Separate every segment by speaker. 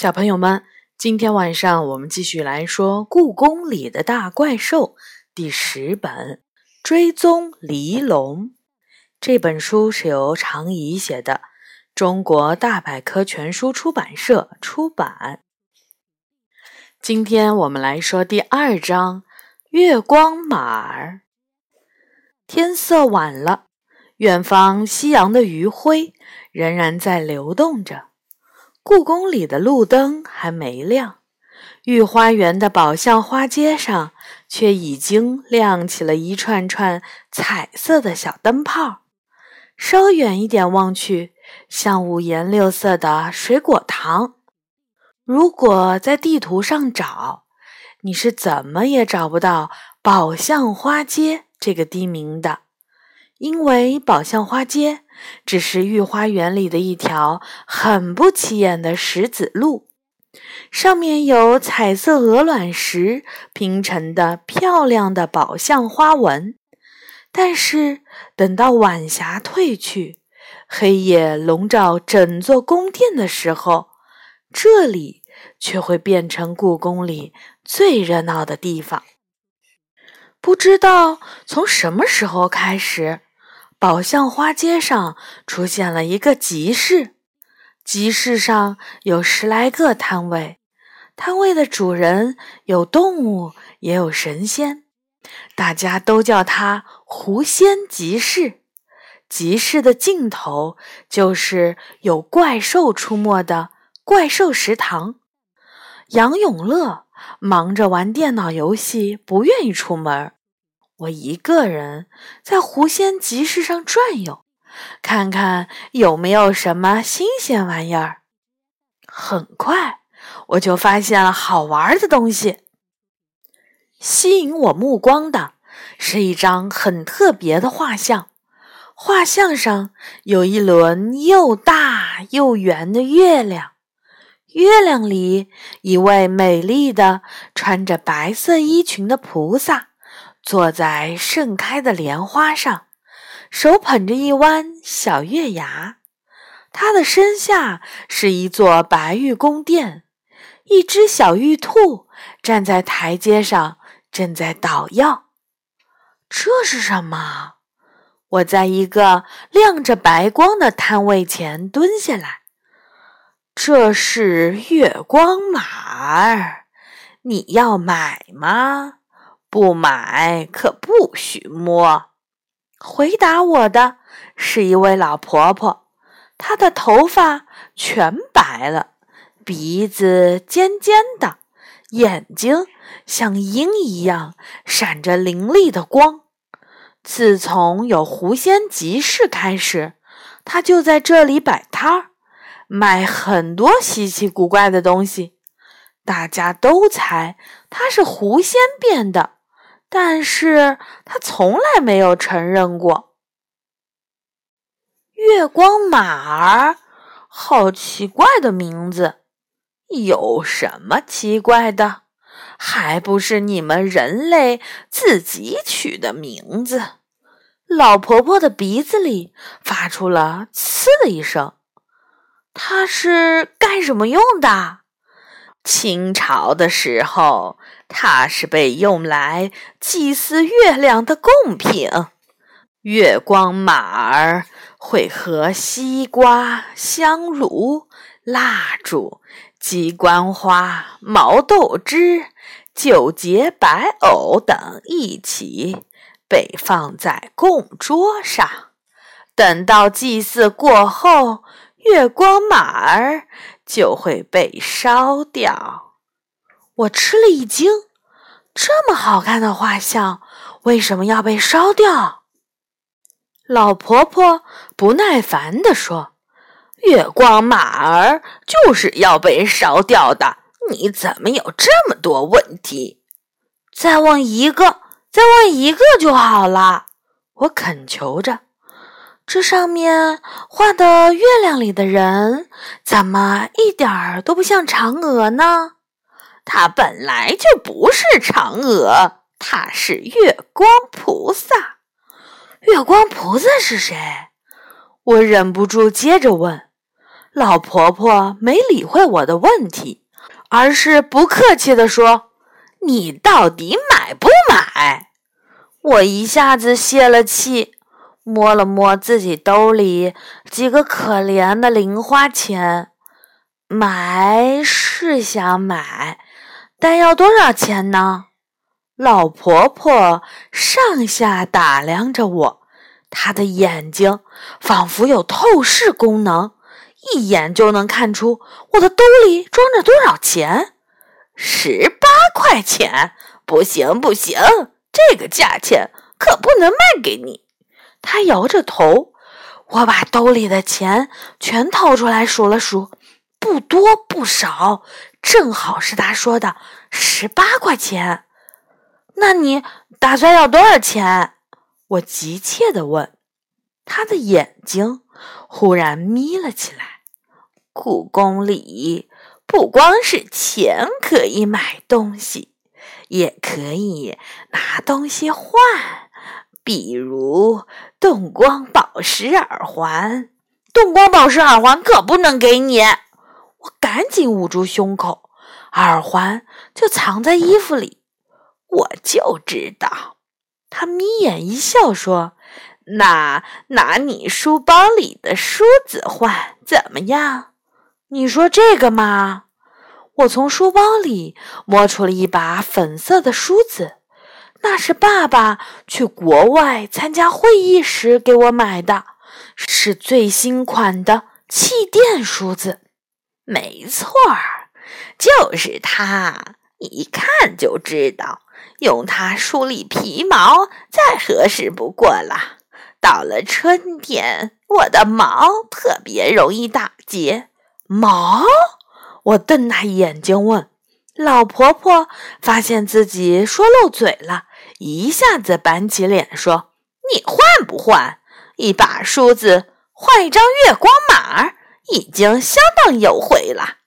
Speaker 1: 小朋友们，今天晚上我们继续来说《故宫里的大怪兽》第十本《追踪黎龙》。这本书是由常怡写的，中国大百科全书出版社出版。今天我们来说第二章《月光马儿》。天色晚了，远方夕阳的余晖仍然在流动着。故宫里的路灯还没亮，御花园的宝相花街上却已经亮起了一串串彩色的小灯泡。稍远一点望去，像五颜六色的水果糖。如果在地图上找，你是怎么也找不到“宝相花街”这个地名的。因为宝相花街只是御花园里的一条很不起眼的石子路，上面有彩色鹅卵石拼成的漂亮的宝相花纹。但是等到晚霞褪去，黑夜笼罩整座宫殿的时候，这里却会变成故宫里最热闹的地方。不知道从什么时候开始。宝相花街上出现了一个集市，集市上有十来个摊位，摊位的主人有动物，也有神仙，大家都叫它“狐仙集市”。集市的尽头就是有怪兽出没的怪兽食堂。杨永乐忙着玩电脑游戏，不愿意出门。我一个人在狐仙集市上转悠，看看有没有什么新鲜玩意儿。很快，我就发现了好玩的东西。吸引我目光的是一张很特别的画像，画像上有一轮又大又圆的月亮，月亮里一位美丽的穿着白色衣裙的菩萨。坐在盛开的莲花上，手捧着一弯小月牙。他的身下是一座白玉宫殿，一只小玉兔站在台阶上，正在捣药。这是什么？我在一个亮着白光的摊位前蹲下来。这是月光马儿，你要买吗？不买可不许摸。回答我的是一位老婆婆，她的头发全白了，鼻子尖尖的，眼睛像鹰一样闪着凌厉的光。自从有狐仙集市开始，她就在这里摆摊儿，卖很多稀奇古怪的东西。大家都猜她是狐仙变的。但是他从来没有承认过。月光马儿，好奇怪的名字，有什么奇怪的？还不是你们人类自己取的名字。老婆婆的鼻子里发出了“呲”的一声。它是干什么用的？清朝的时候。它是被用来祭祀月亮的贡品。月光马儿会和西瓜、香炉、蜡烛、鸡冠花、毛豆枝、九节白藕等一起被放在供桌上。等到祭祀过后，月光马儿就会被烧掉。我吃了一惊，这么好看的画像，为什么要被烧掉？老婆婆不耐烦地说：“月光马儿就是要被烧掉的，你怎么有这么多问题？再问一个，再问一个就好了。”我恳求着。这上面画的月亮里的人，怎么一点儿都不像嫦娥呢？他本来就不是嫦娥，她是月光菩萨。月光菩萨是谁？我忍不住接着问。老婆婆没理会我的问题，而是不客气地说：“你到底买不买？”我一下子泄了气，摸了摸自己兜里几个可怜的零花钱，买是想买，但要多少钱呢？老婆婆上下打量着我，她的眼睛仿佛有透视功能。一眼就能看出我的兜里装着多少钱，十八块钱，不行不行，这个价钱可不能卖给你。她摇着头，我把兜里的钱全掏出来数了数，不多不少，正好是他说的十八块钱。那你打算要多少钱？我急切地问。他的眼睛忽然眯了起来。故宫里不光是钱可以买东西，也可以拿东西换，比如动光宝石耳环。动光宝石耳环可不能给你！赶紧捂住胸口，耳环就藏在衣服里。我就知道。他眯眼一笑说：“那拿你书包里的梳子换怎么样？”你说这个嘛？我从书包里摸出了一把粉色的梳子，那是爸爸去国外参加会议时给我买的，是最新款的气垫梳子。没错儿，就是它，一看就知道，用它梳理皮毛再合适不过了。到了春天，我的毛特别容易打结。毛？我瞪大眼睛问。老婆婆发现自己说漏嘴了，一下子板起脸说：“你换不换？一把梳子换一张月光马，已经相当优惠了。”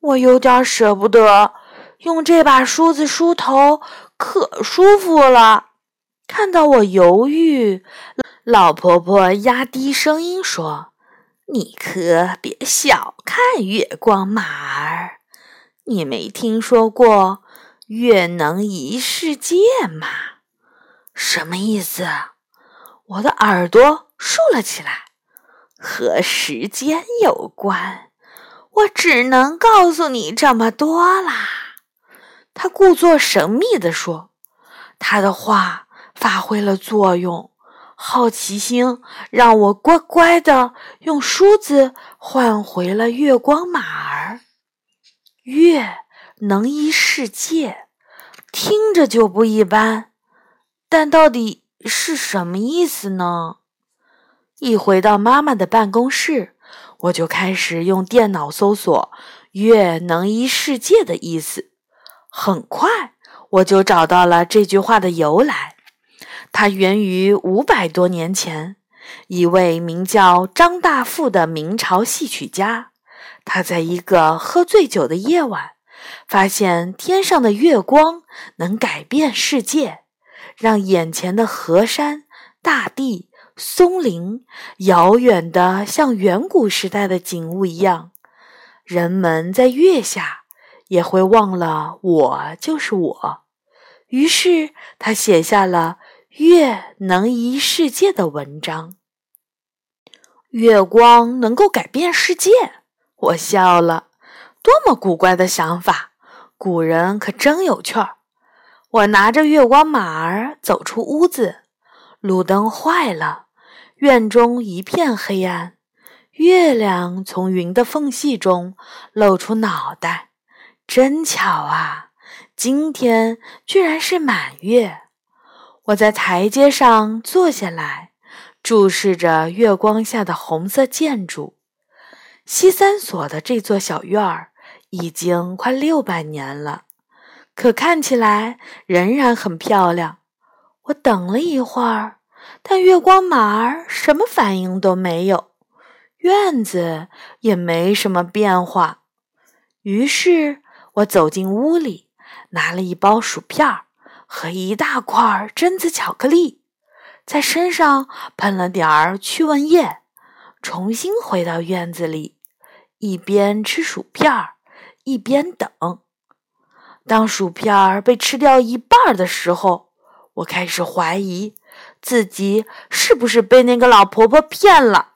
Speaker 1: 我有点舍不得，用这把梳子梳头可舒服了。看到我犹豫，老婆婆压低声音说。你可别小看月光马儿，你没听说过“月能移世界”吗？什么意思？我的耳朵竖了起来。和时间有关，我只能告诉你这么多啦。他故作神秘地说，他的话发挥了作用。好奇心让我乖乖的用梳子换回了月光马儿。月能依世界，听着就不一般，但到底是什么意思呢？一回到妈妈的办公室，我就开始用电脑搜索“月能移世界”的意思。很快，我就找到了这句话的由来。它源于五百多年前，一位名叫张大富的明朝戏曲家。他在一个喝醉酒的夜晚，发现天上的月光能改变世界，让眼前的河山、大地、松林，遥远的像远古时代的景物一样。人们在月下也会忘了我就是我。于是他写下了。月能移世界的文章，月光能够改变世界。我笑了，多么古怪的想法！古人可真有趣儿。我拿着月光马儿走出屋子，路灯坏了，院中一片黑暗。月亮从云的缝隙中露出脑袋，真巧啊！今天居然是满月。我在台阶上坐下来，注视着月光下的红色建筑。西三所的这座小院儿已经快六百年了，可看起来仍然很漂亮。我等了一会儿，但月光马儿什么反应都没有，院子也没什么变化。于是我走进屋里，拿了一包薯片儿。和一大块榛子巧克力，在身上喷了点儿驱蚊液，重新回到院子里，一边吃薯片儿，一边等。当薯片儿被吃掉一半的时候，我开始怀疑自己是不是被那个老婆婆骗了。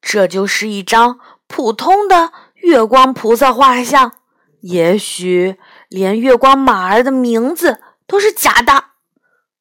Speaker 1: 这就是一张普通的月光菩萨画像，也许连月光马儿的名字都是假的。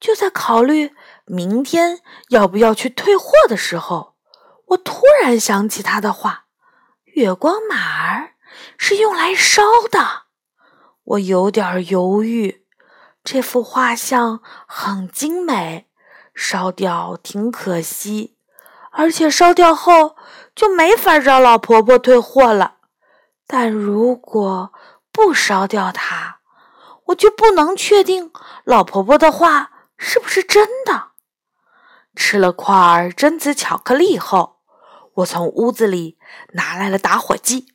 Speaker 1: 就在考虑明天要不要去退货的时候，我突然想起他的话：“月光马儿是用来烧的。”我有点犹豫。这幅画像很精美，烧掉挺可惜，而且烧掉后就没法找老婆婆退货了。但如果不烧掉它，我就不能确定老婆婆的话是不是真的。吃了块榛子巧克力后，我从屋子里拿来了打火机。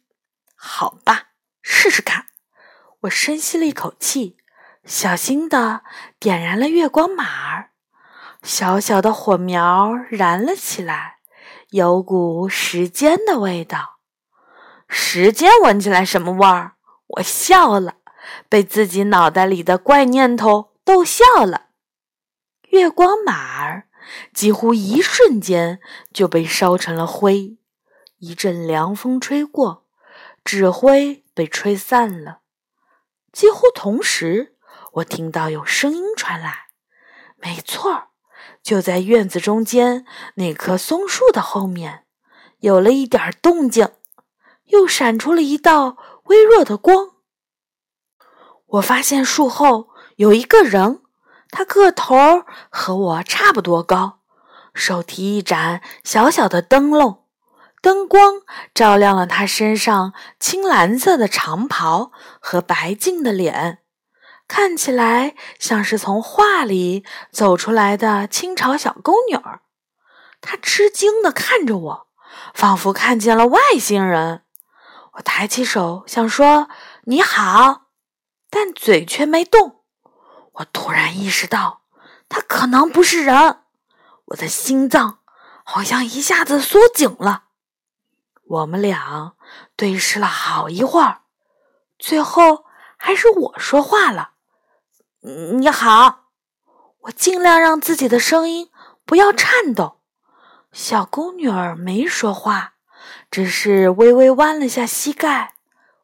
Speaker 1: 好吧，试试看。我深吸了一口气，小心地点燃了月光马儿。小小的火苗燃了起来，有股时间的味道。时间闻起来什么味儿？我笑了，被自己脑袋里的怪念头逗笑了。月光马儿几乎一瞬间就被烧成了灰。一阵凉风吹过，纸灰被吹散了。几乎同时，我听到有声音传来。没错儿，就在院子中间那棵松树的后面，有了一点动静，又闪出了一道微弱的光。我发现树后有一个人，他个头和我差不多高，手提一盏小小的灯笼。灯光照亮了他身上青蓝色的长袍和白净的脸，看起来像是从画里走出来的清朝小宫女儿。他吃惊地看着我，仿佛看见了外星人。我抬起手想说“你好”，但嘴却没动。我突然意识到，他可能不是人。我的心脏好像一下子缩紧了。我们俩对视了好一会儿，最后还是我说话了：“你好。”我尽量让自己的声音不要颤抖。小宫女儿没说话，只是微微弯了下膝盖。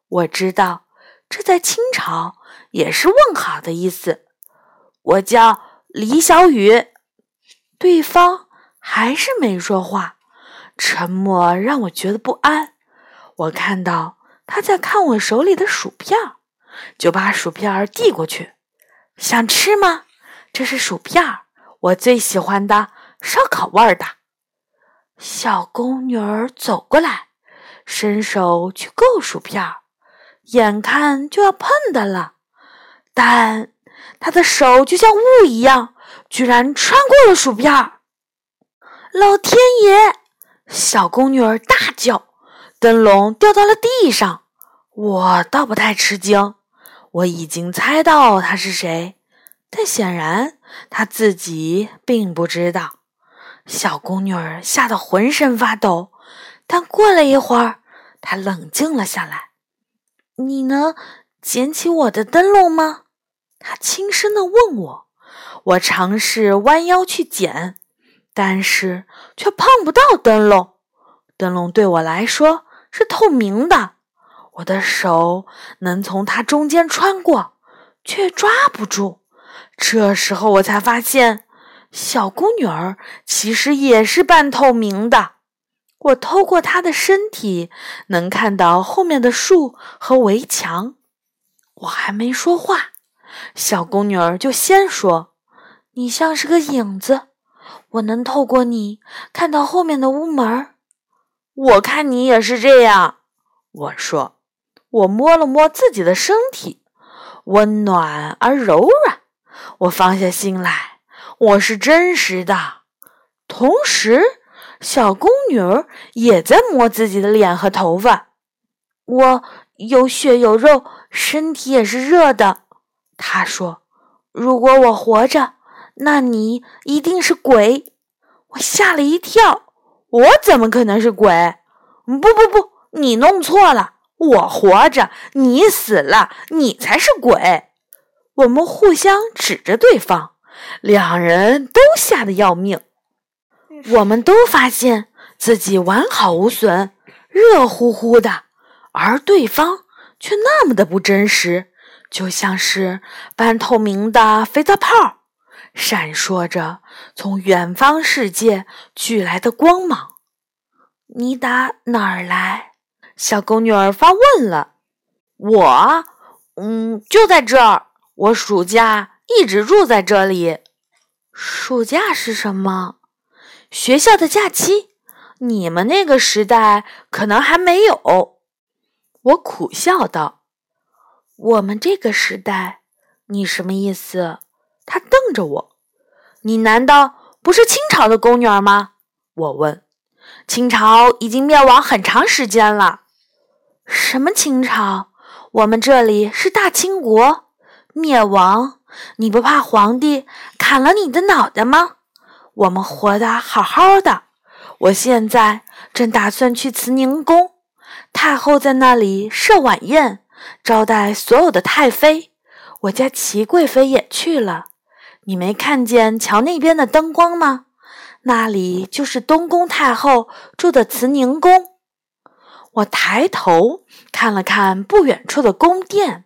Speaker 1: 我知道这在清朝也是问好的意思。我叫李小雨。对方还是没说话。沉默让我觉得不安。我看到他在看我手里的薯片，就把薯片递过去。想吃吗？这是薯片儿，我最喜欢的烧烤味儿的。小宫女儿走过来，伸手去够薯片儿，眼看就要碰的了，但她的手就像雾一样，居然穿过了薯片儿。老天爷！小宫女儿大叫，灯笼掉到了地上。我倒不太吃惊，我已经猜到她是谁，但显然她自己并不知道。小宫女儿吓得浑身发抖，但过了一会儿，她冷静了下来。“你能捡起我的灯笼吗？”她轻声地问我。我尝试弯腰去捡。但是却碰不到灯笼，灯笼对我来说是透明的，我的手能从它中间穿过，却抓不住。这时候我才发现，小宫女儿其实也是半透明的。我透过她的身体，能看到后面的树和围墙。我还没说话，小宫女儿就先说：“你像是个影子。”我能透过你看到后面的屋门我看你也是这样。我说，我摸了摸自己的身体，温暖而柔软。我放下心来，我是真实的。同时，小宫女儿也在摸自己的脸和头发。我有血有肉，身体也是热的。她说：“如果我活着。”那你一定是鬼！我吓了一跳，我怎么可能是鬼？不不不，你弄错了，我活着，你死了，你才是鬼。”我们互相指着对方，两人都吓得要命。我们都发现自己完好无损，热乎乎的，而对方却那么的不真实，就像是半透明的肥皂泡，闪烁着从远方世界聚来的光芒。你打哪儿来？小狗女儿发问了。我，嗯，就在这儿。我暑假一直住在这里。暑假是什么？学校的假期。你们那个时代可能还没有。我苦笑道：“我们这个时代，你什么意思？”他瞪着我：“你难道不是清朝的宫女儿吗？”我问：“清朝已经灭亡很长时间了。”什么清朝？我们这里是大清国。灭亡？你不怕皇帝砍了你的脑袋吗？我们活得好好的，我现在正打算去慈宁宫，太后在那里设晚宴，招待所有的太妃。我家齐贵妃也去了。你没看见桥那边的灯光吗？那里就是东宫太后住的慈宁宫。我抬头看了看不远处的宫殿。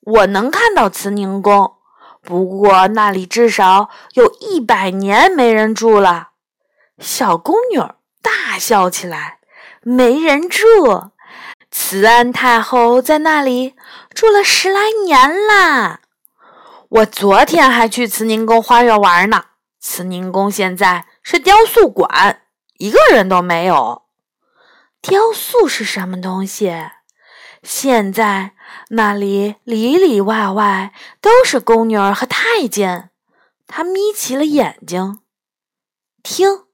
Speaker 1: 我能看到慈宁宫，不过那里至少有一百年没人住了。小宫女大笑起来：“没人住，慈安太后在那里住了十来年啦。我昨天还去慈宁宫花园玩呢。慈宁宫现在是雕塑馆，一个人都没有。雕塑是什么东西？现在。”那里里里外外都是宫女儿和太监，他眯起了眼睛，听，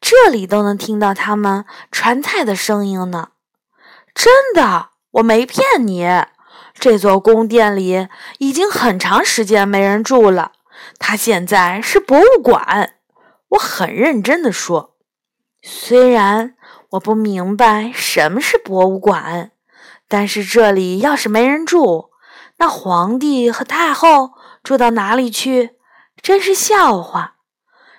Speaker 1: 这里都能听到他们传菜的声音呢。真的，我没骗你。这座宫殿里已经很长时间没人住了，它现在是博物馆。我很认真的说，虽然我不明白什么是博物馆。但是这里要是没人住，那皇帝和太后住到哪里去？真是笑话！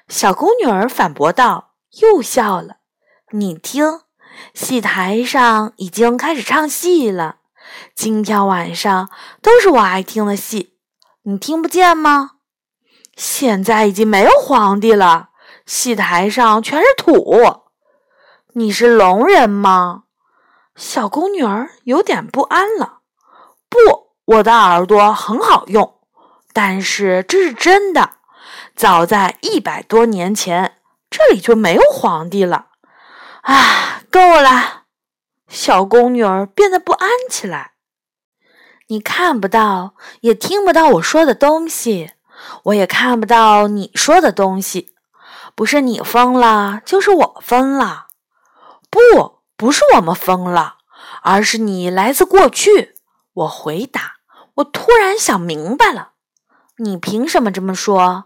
Speaker 1: 小宫女儿反驳道，又笑了。你听，戏台上已经开始唱戏了。今天晚上都是我爱听的戏，你听不见吗？现在已经没有皇帝了，戏台上全是土。你是聋人吗？小宫女儿有点不安了。不，我的耳朵很好用，但是这是真的。早在一百多年前，这里就没有皇帝了。啊，够了！小宫女儿变得不安起来。你看不到，也听不到我说的东西，我也看不到你说的东西。不是你疯了，就是我疯了。不。不是我们疯了，而是你来自过去。我回答。我突然想明白了，你凭什么这么说？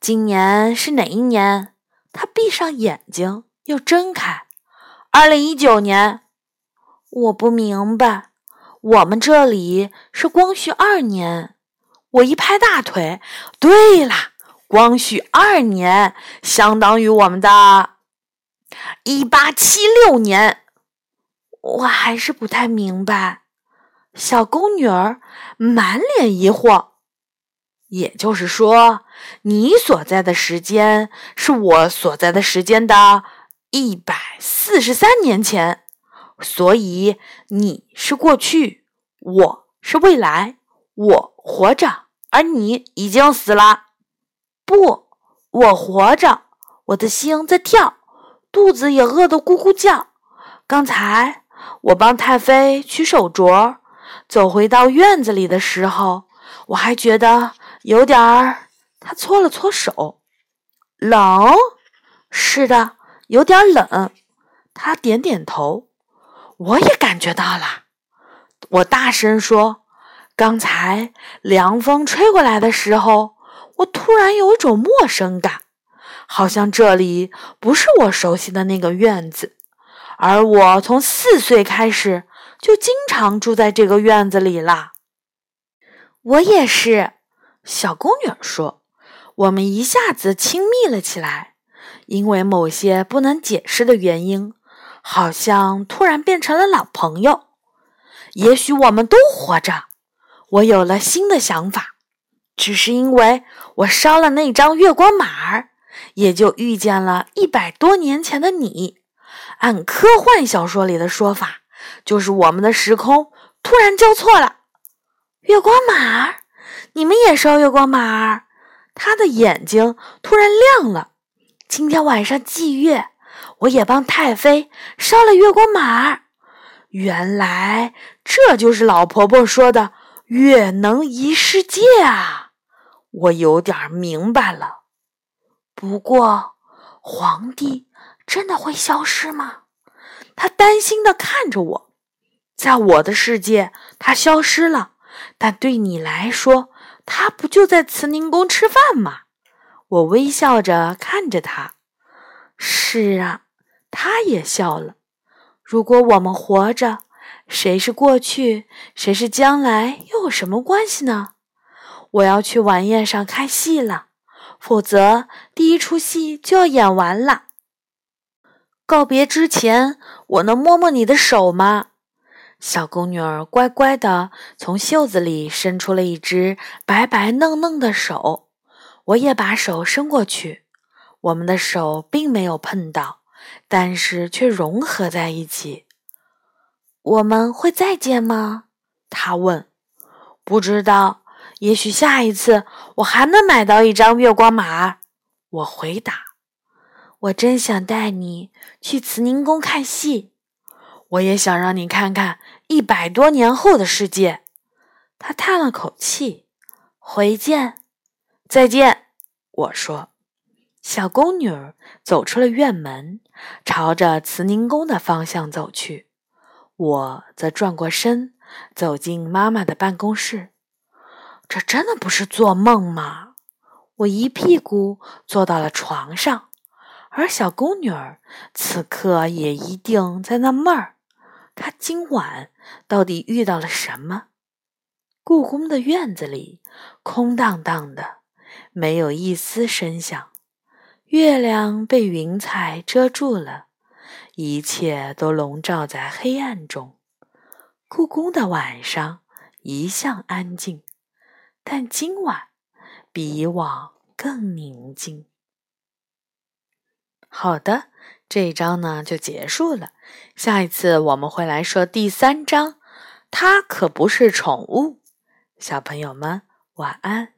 Speaker 1: 今年是哪一年？他闭上眼睛又睁开。二零一九年。我不明白。我们这里是光绪二年。我一拍大腿。对啦，光绪二年相当于我们的。一八七六年，我还是不太明白。小宫女儿满脸疑惑。也就是说，你所在的时间是我所在的时间的一百四十三年前，所以你是过去，我是未来。我活着，而你已经死了。不，我活着，我的心在跳。肚子也饿得咕咕叫。刚才我帮太妃取手镯，走回到院子里的时候，我还觉得有点儿。他搓了搓手，冷。是的，有点冷。他点点头。我也感觉到了。我大声说：“刚才凉风吹过来的时候，我突然有一种陌生感。”好像这里不是我熟悉的那个院子，而我从四岁开始就经常住在这个院子里啦。
Speaker 2: 我也是，小宫女说。我们一下子亲密了起来，因为某些不能解释的原因，好像突然变成了老朋友。也许我们都活着。我有了新的想法，只是因为我烧了那张月光马儿，也就遇见了一百多年前的你。按科幻小说里的说法，就是我们的时空突然交错了。月光马儿，你们也烧月光马儿？他的眼睛突然亮了。今天晚上祭月，我也帮太妃烧了月光马儿。原来这就是老婆婆说的。月能移世界啊！我有点明白了。不过，皇帝真的会消失吗？他担心的看着我。在我的世界，他消失了，但对你来说，他不就在慈宁宫吃饭吗？我微笑着看着他。是啊，他也笑了。如果我们活着。谁是过去，谁是将来，又有什么关系呢？我要去晚宴上看戏了，否则第一出戏就要演完了。告别之前，我能摸摸你的手吗？小宫女儿乖乖地从袖子里伸出了一只白白嫩嫩的手，我也把手伸过去，我们的手并没有碰到，但是却融合在一起。我们会再见吗？他问。不知道，也许下一次我还能买到一张月光马儿。我回答。我真想带你去慈宁宫看戏，我也想让你看看一百多年后的世界。他叹了口气。回见，再见。我说。小宫女走出了院门，朝着慈宁宫的方向走去。我则转过身，走进妈妈的办公室。这真的不是做梦吗？我一屁股坐到了床上，而小宫女儿此刻也一定在纳闷儿。她今晚到底遇到了什么？故宫的院子里空荡荡的，没有一丝声响，月亮被云彩遮住了。一切都笼罩在黑暗中。故宫的晚上一向安静，但今晚比以往更宁静。好的，这一章呢就结束了。下一次我们会来说第三章。它可不是宠物。小朋友们，晚安。